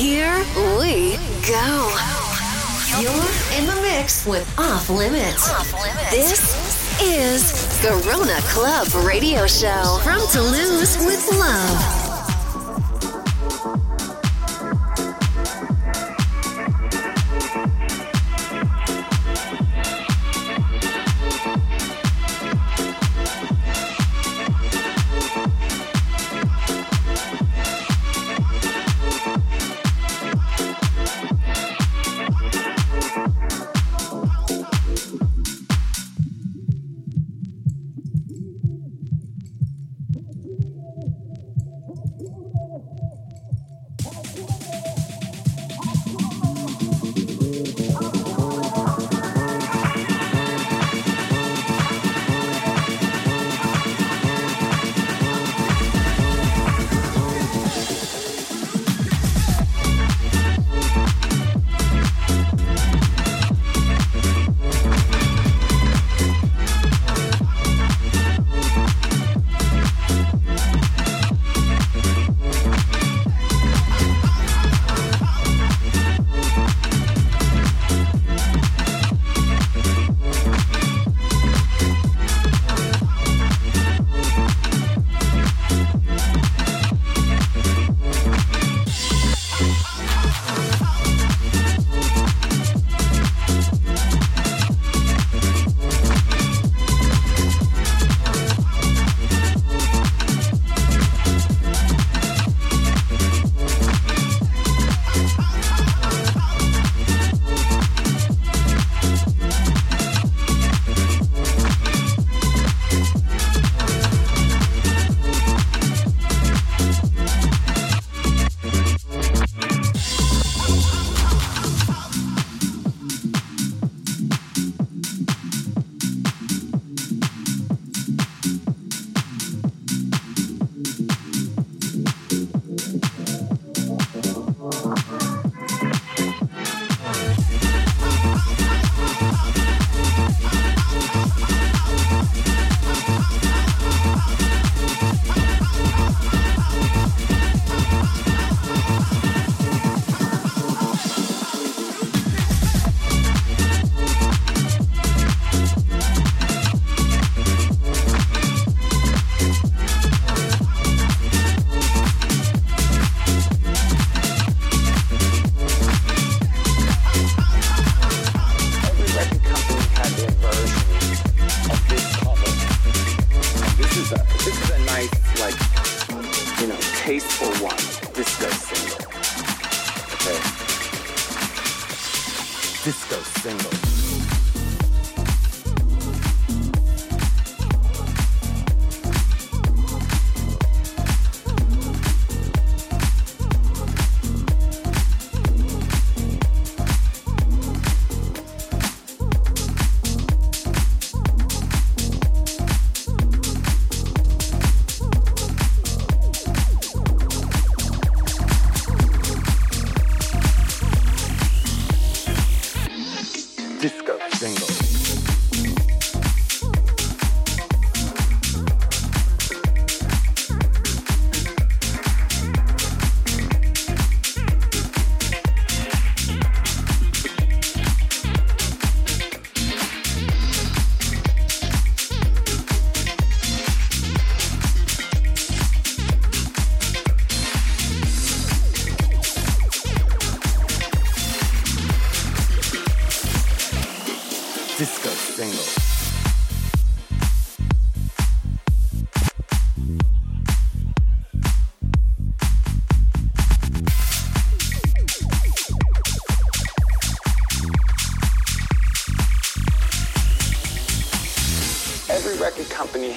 Here we go. You're in the mix with Off Limits. Off Limits. This is Garona Club Radio Show from Toulouse with Love.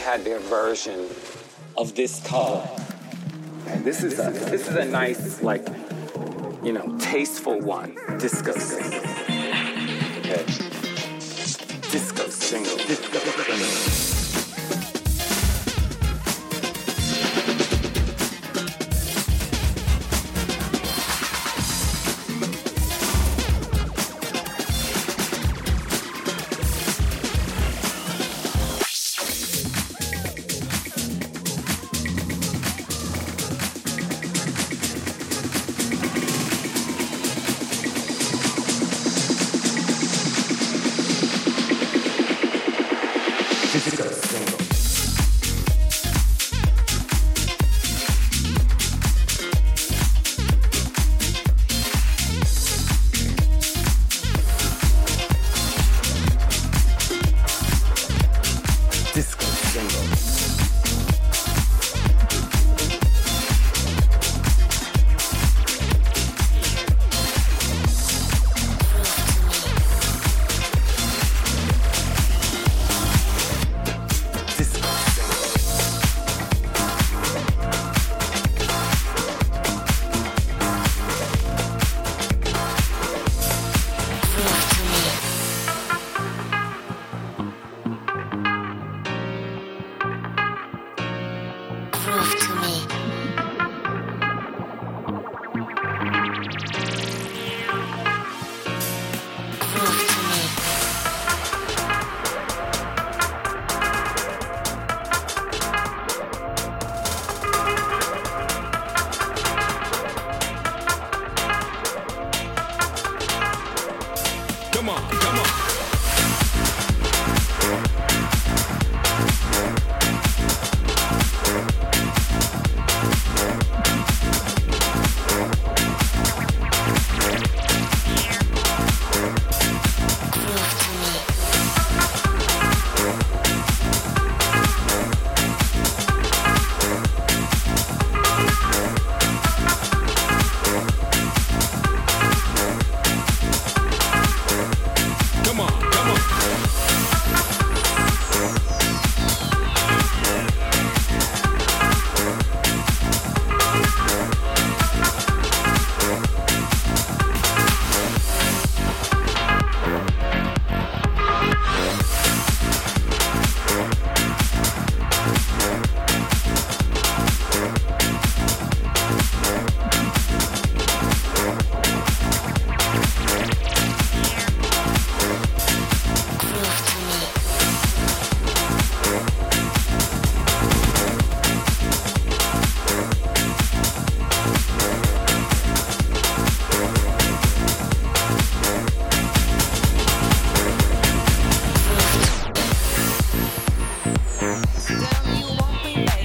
Had their version of this color. And this is a this is a nice, like, you know, tasteful one. Disco single. Okay. Disco single. Disco single. Francisco.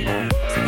Bye.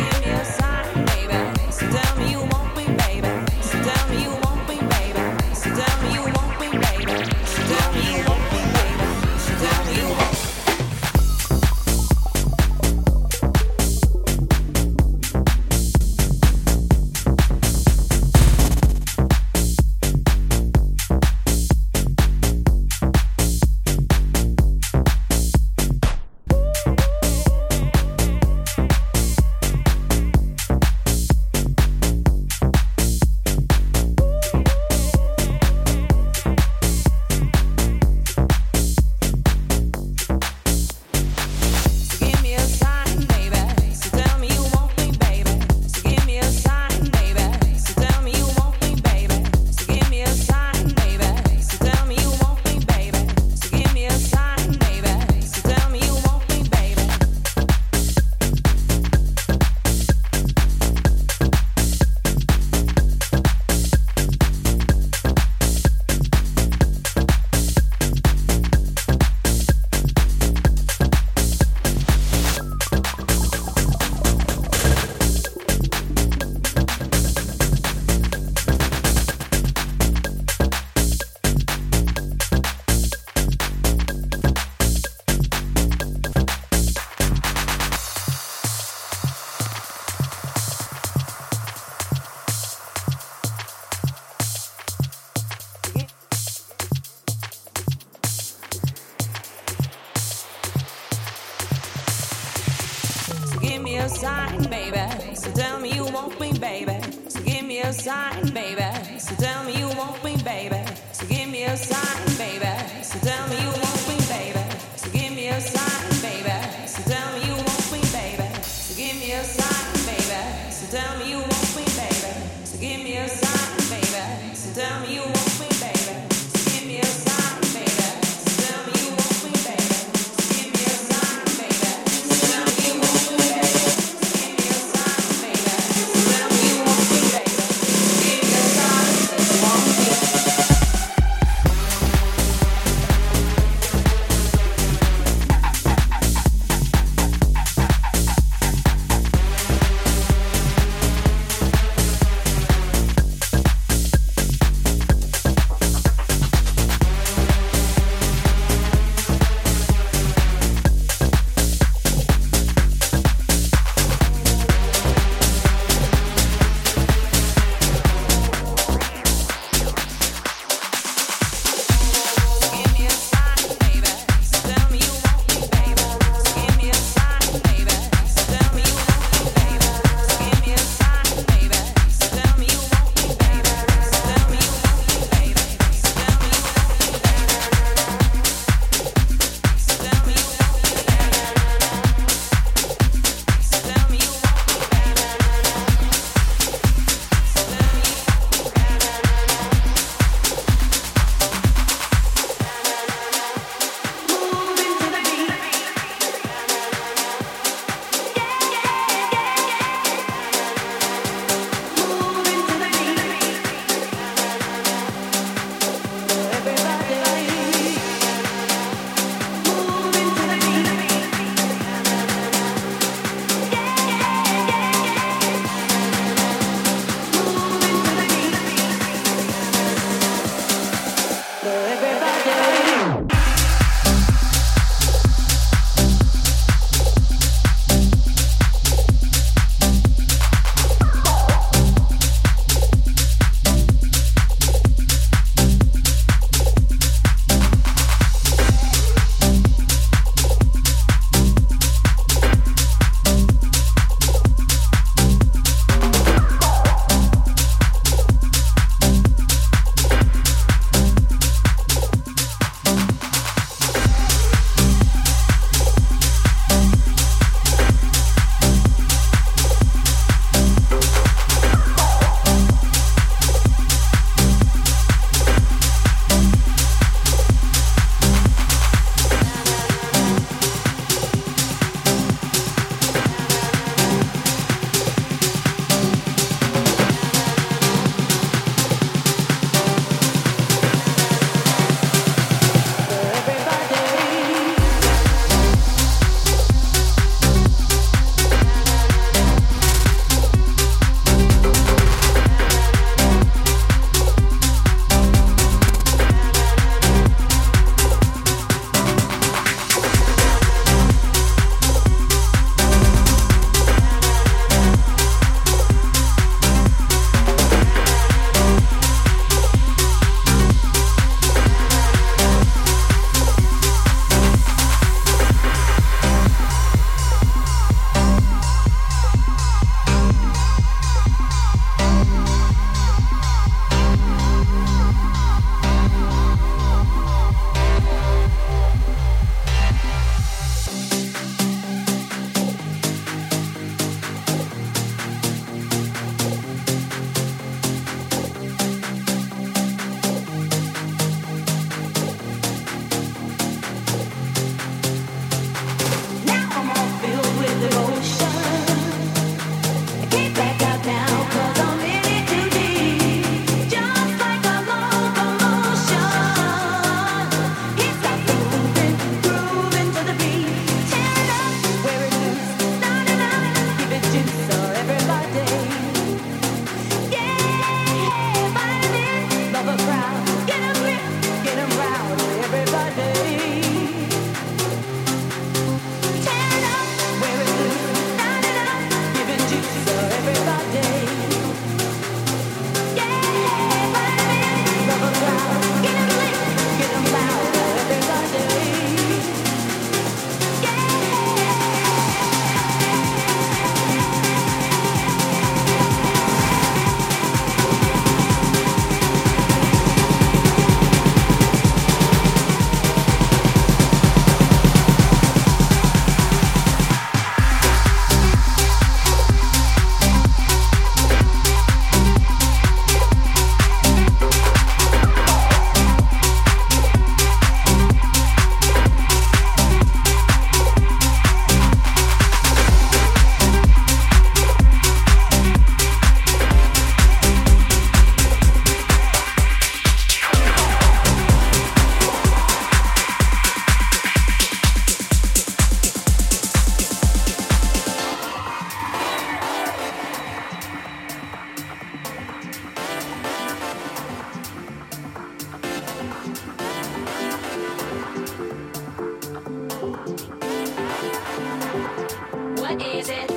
is it?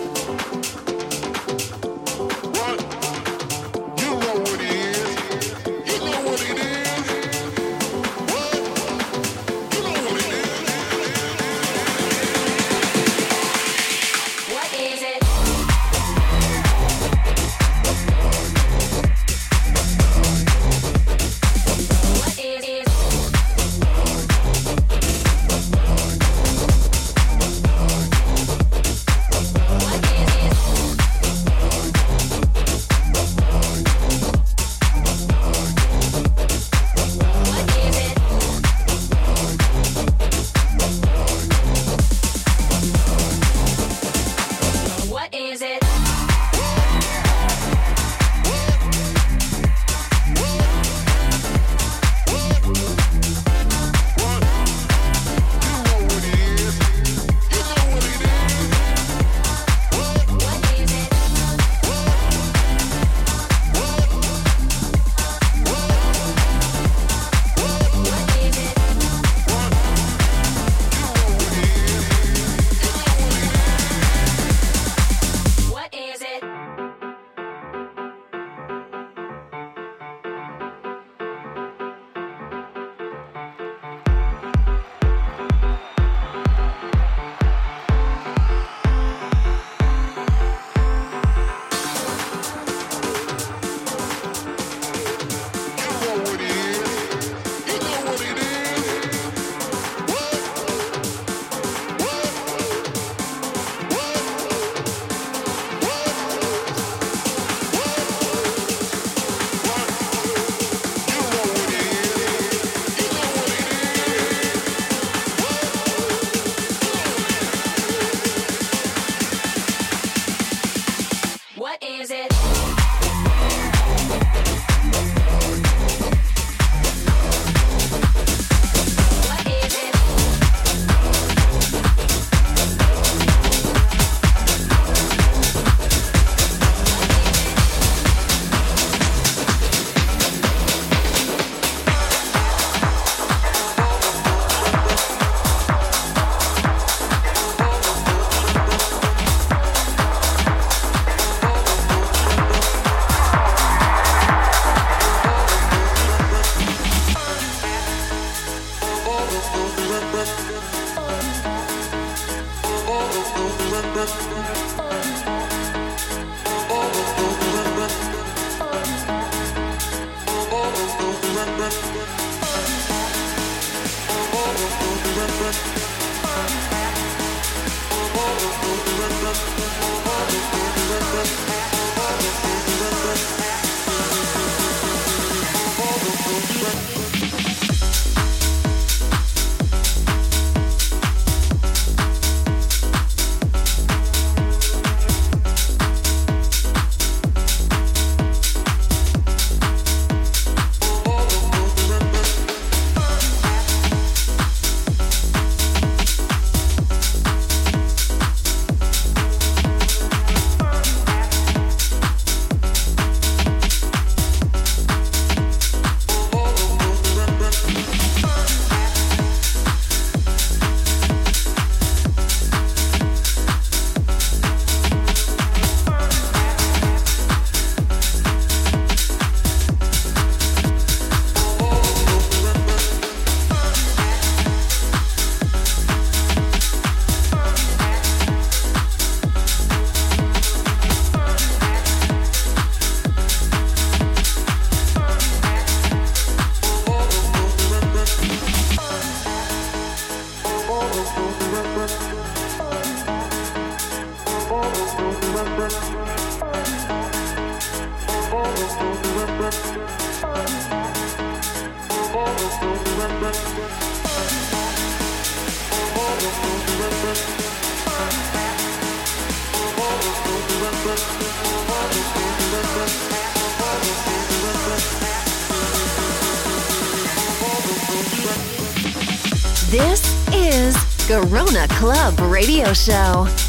Club Radio Show.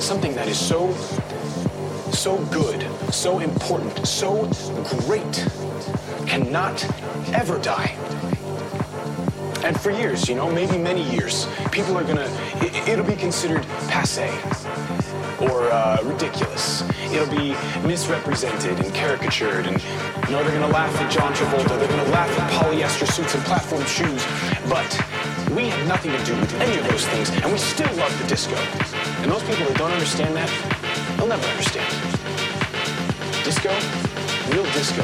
Something that is so, so good, so important, so great, cannot ever die. And for years, you know, maybe many years, people are gonna, it, it'll be considered passe or uh, ridiculous. It'll be misrepresented and caricatured, and you know they're gonna laugh at John Travolta. They're gonna laugh at polyester suits and platform shoes. But we have nothing to do with any of those things, and we still love the disco. And those people that don't understand that, they'll never understand. Disco, real disco,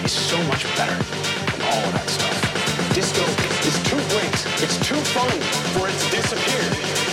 is so much better than all of that stuff. Disco is too great, it's too fun for it to disappear.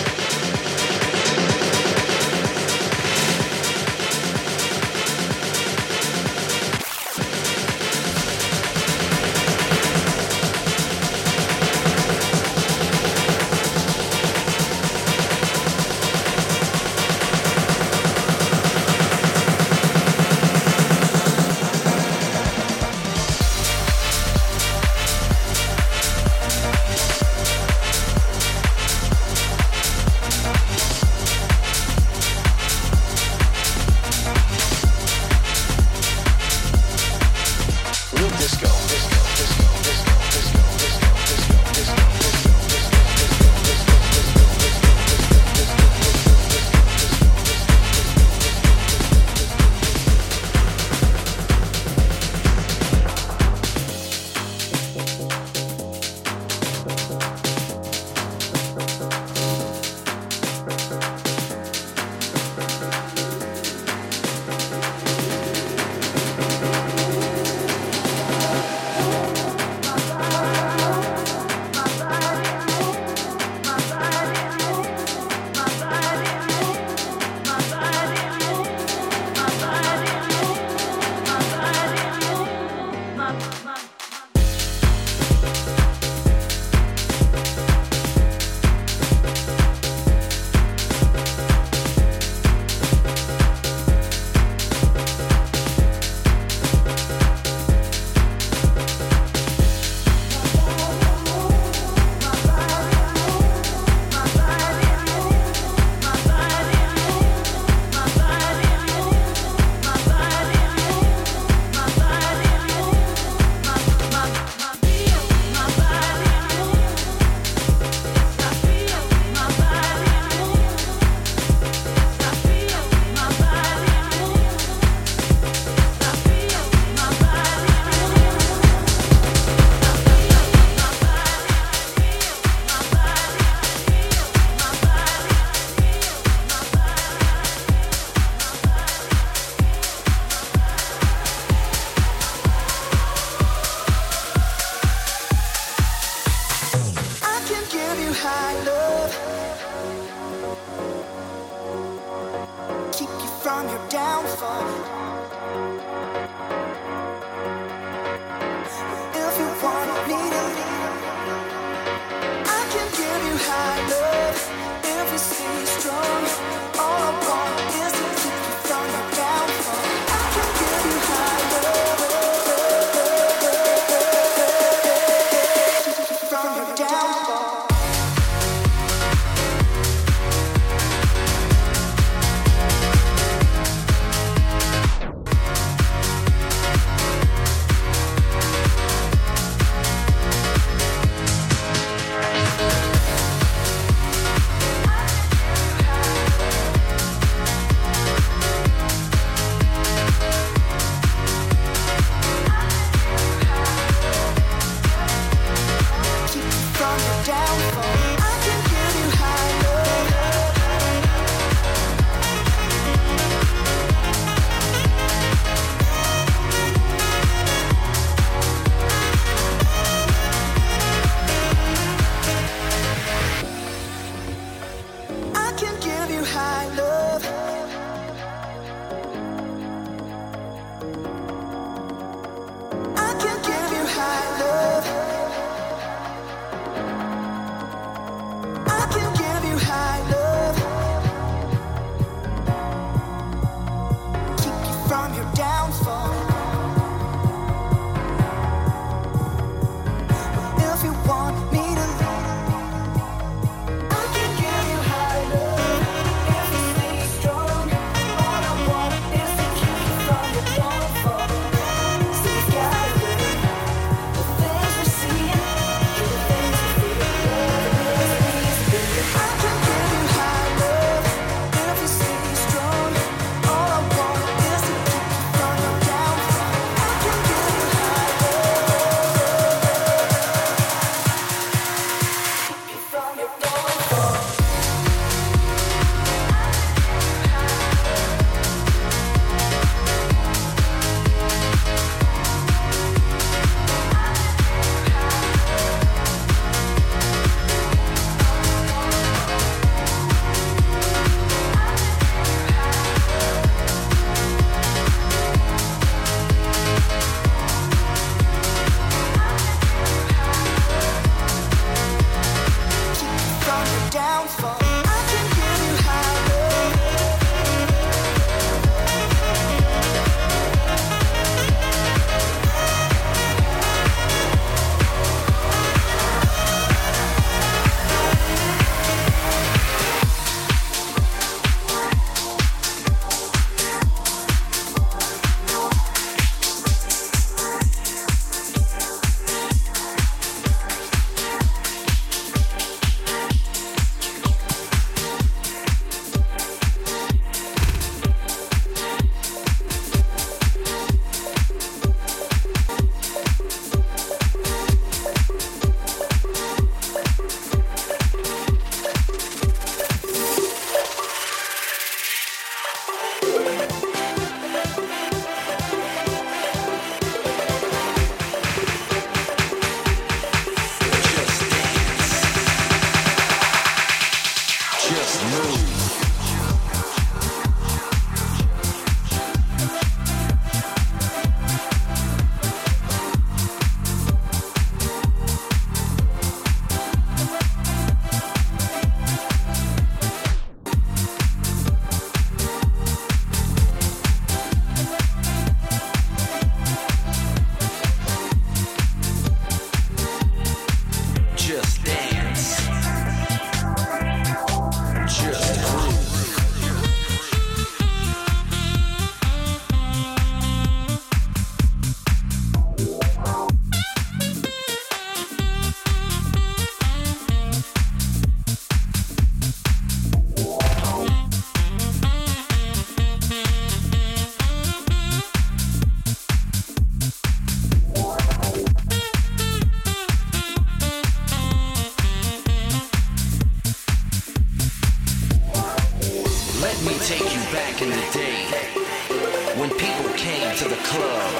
when people came to the club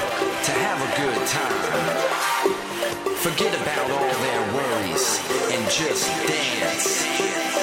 to have a good time. Forget about all their worries and just dance.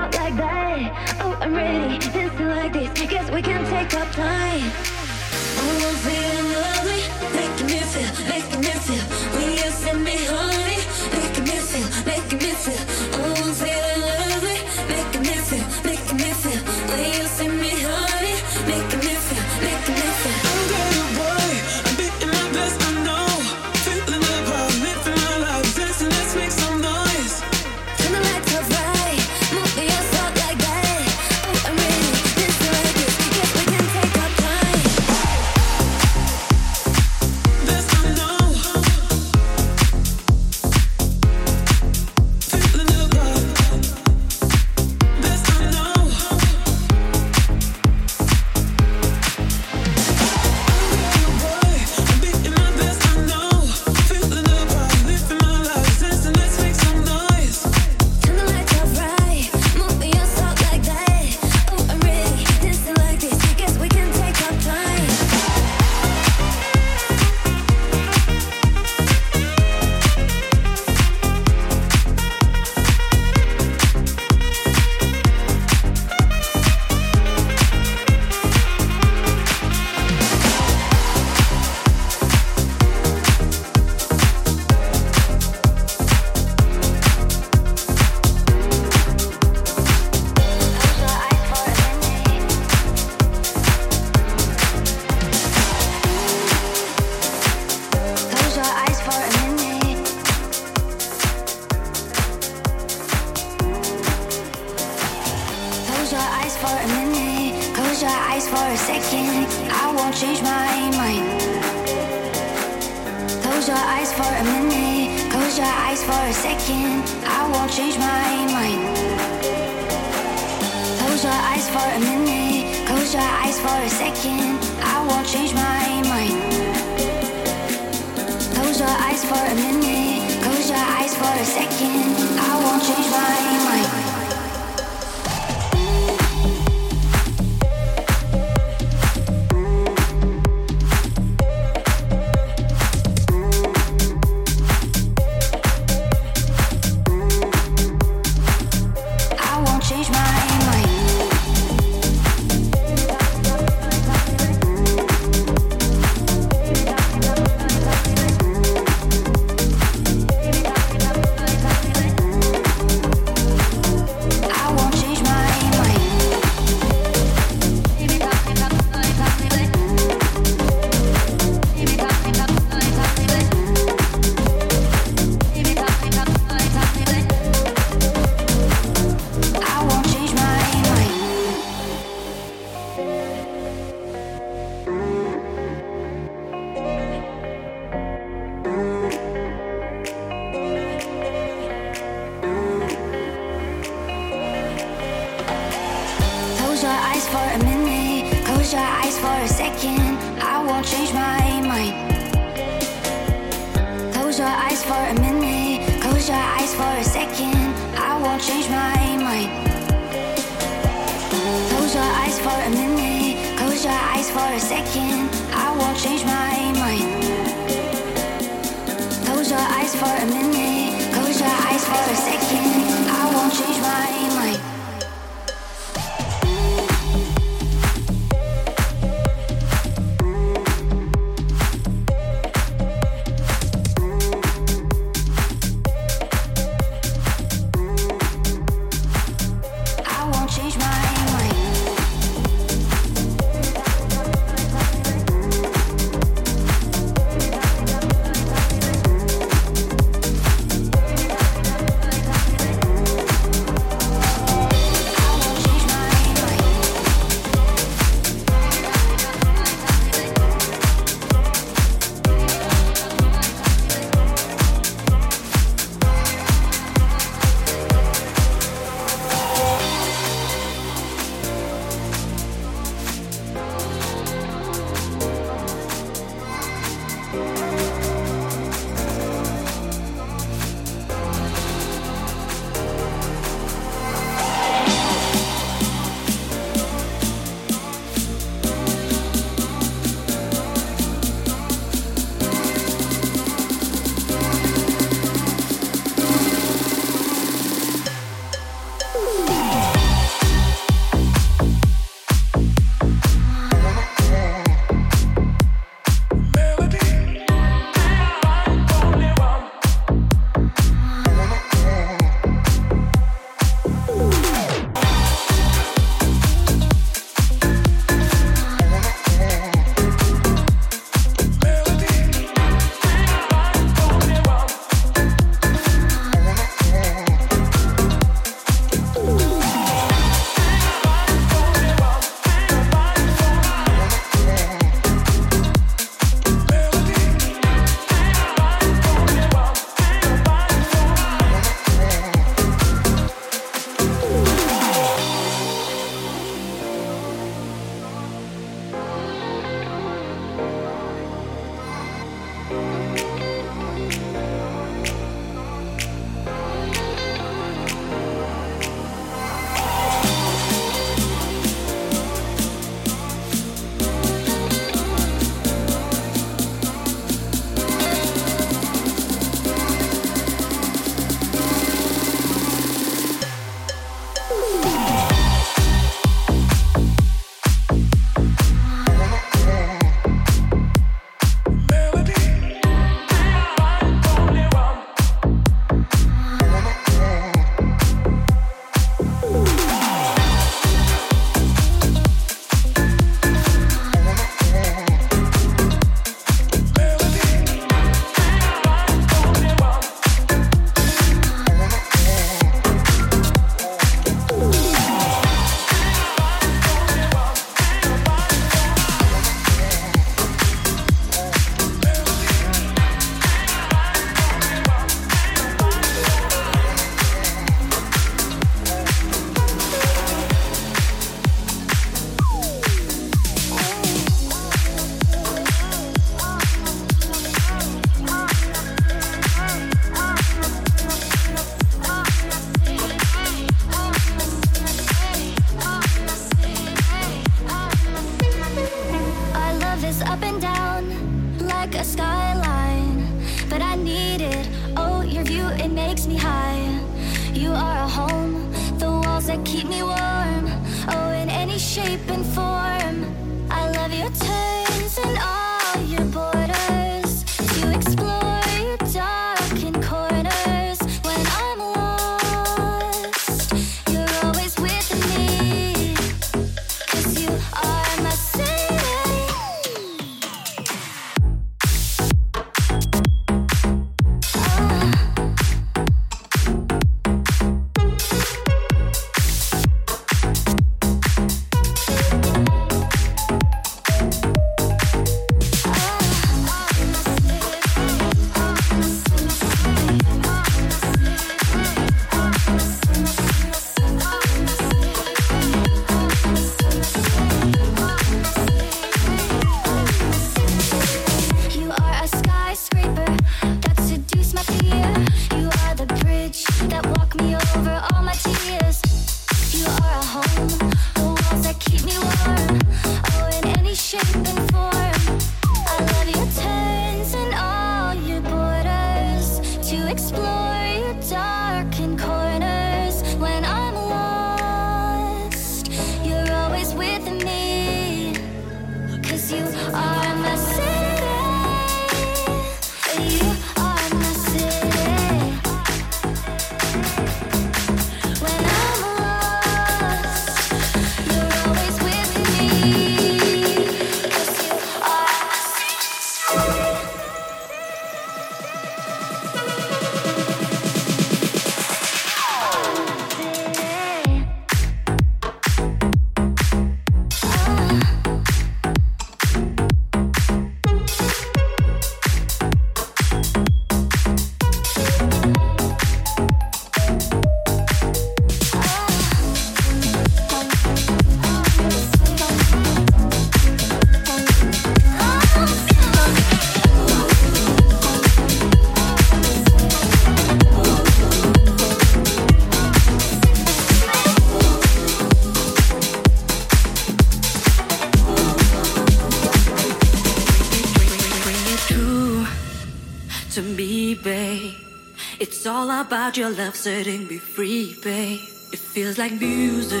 About your love setting me free, babe. It feels like music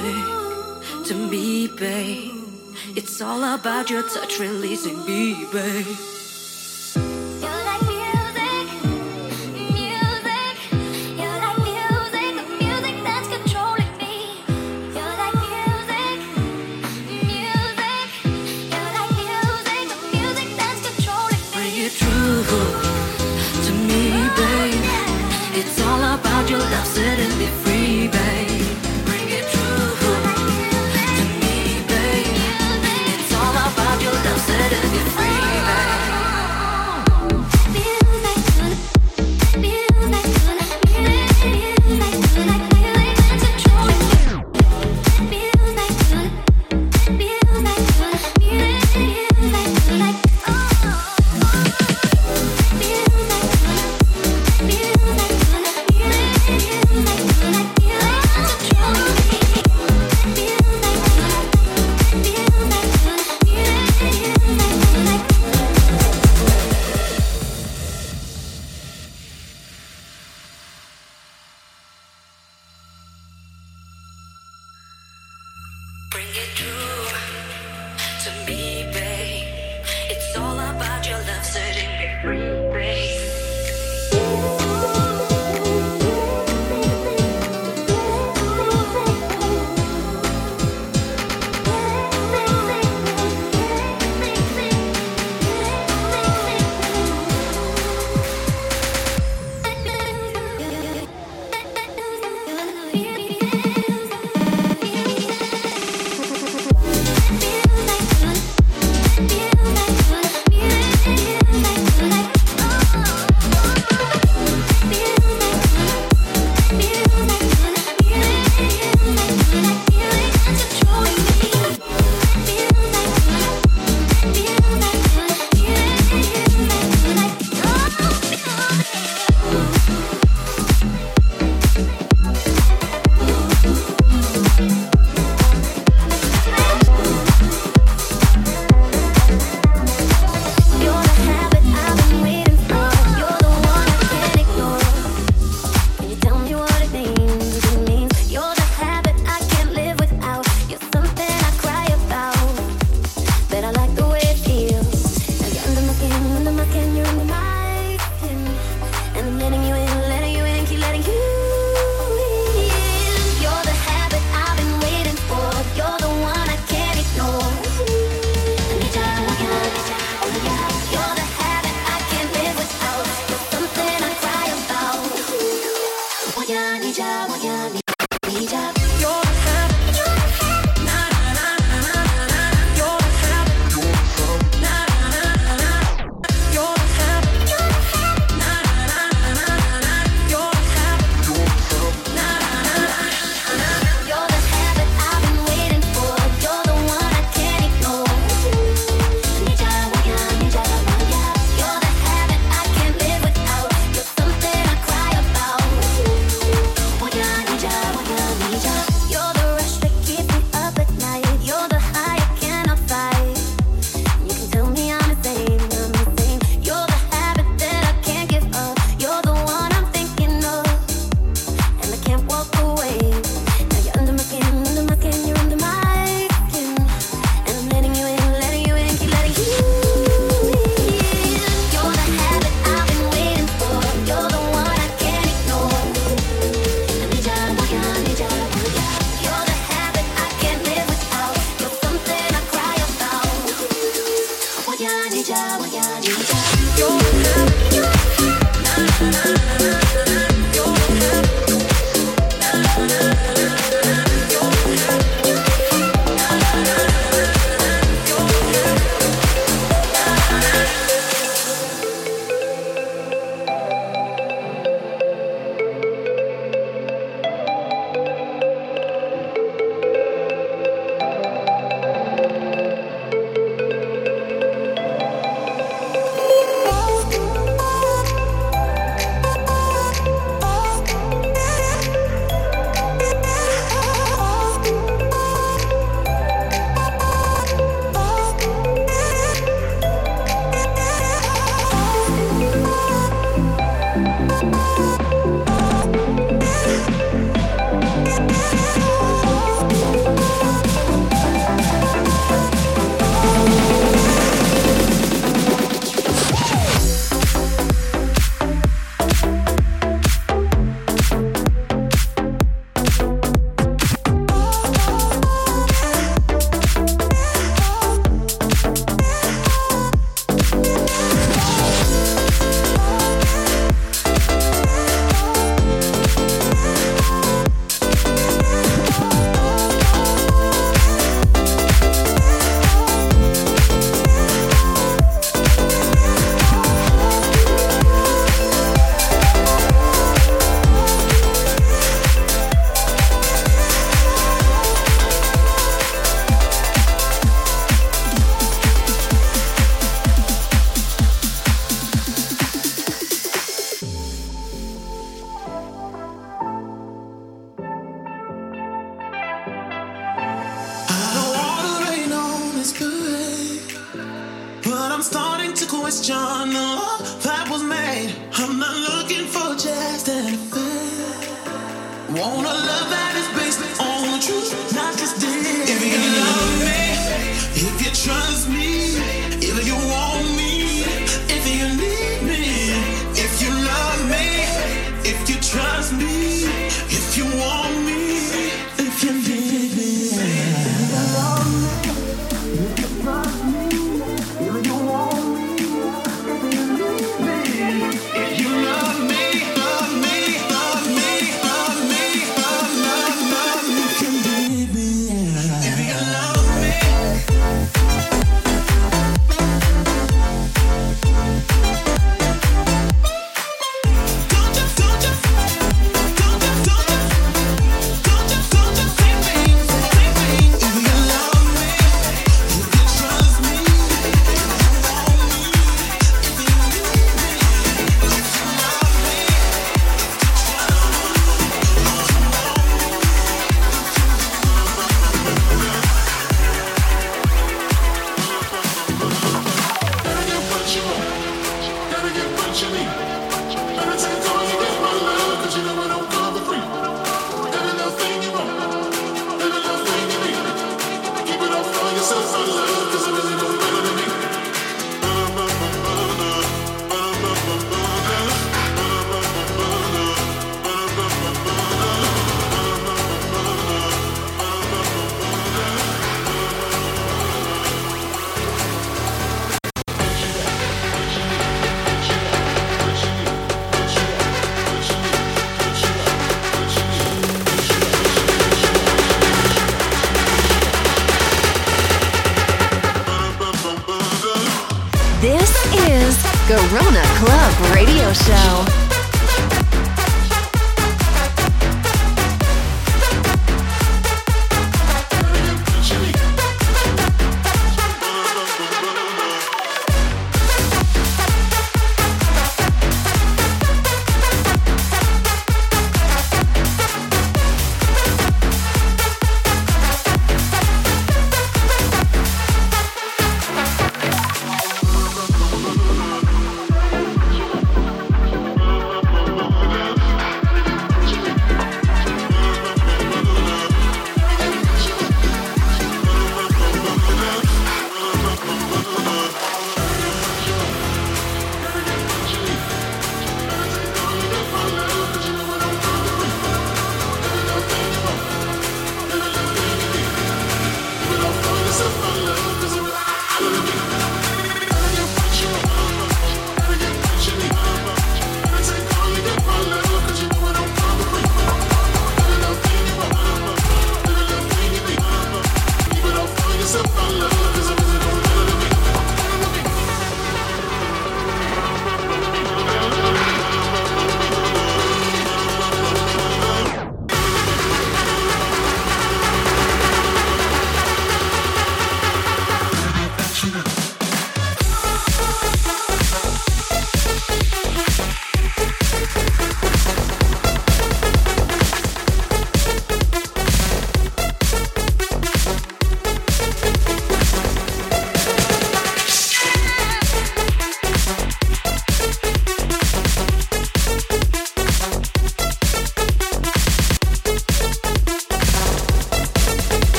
to me, babe. It's all about your touch releasing me, babe.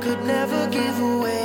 Could never give away.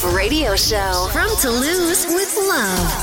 Radio Show from Toulouse with love.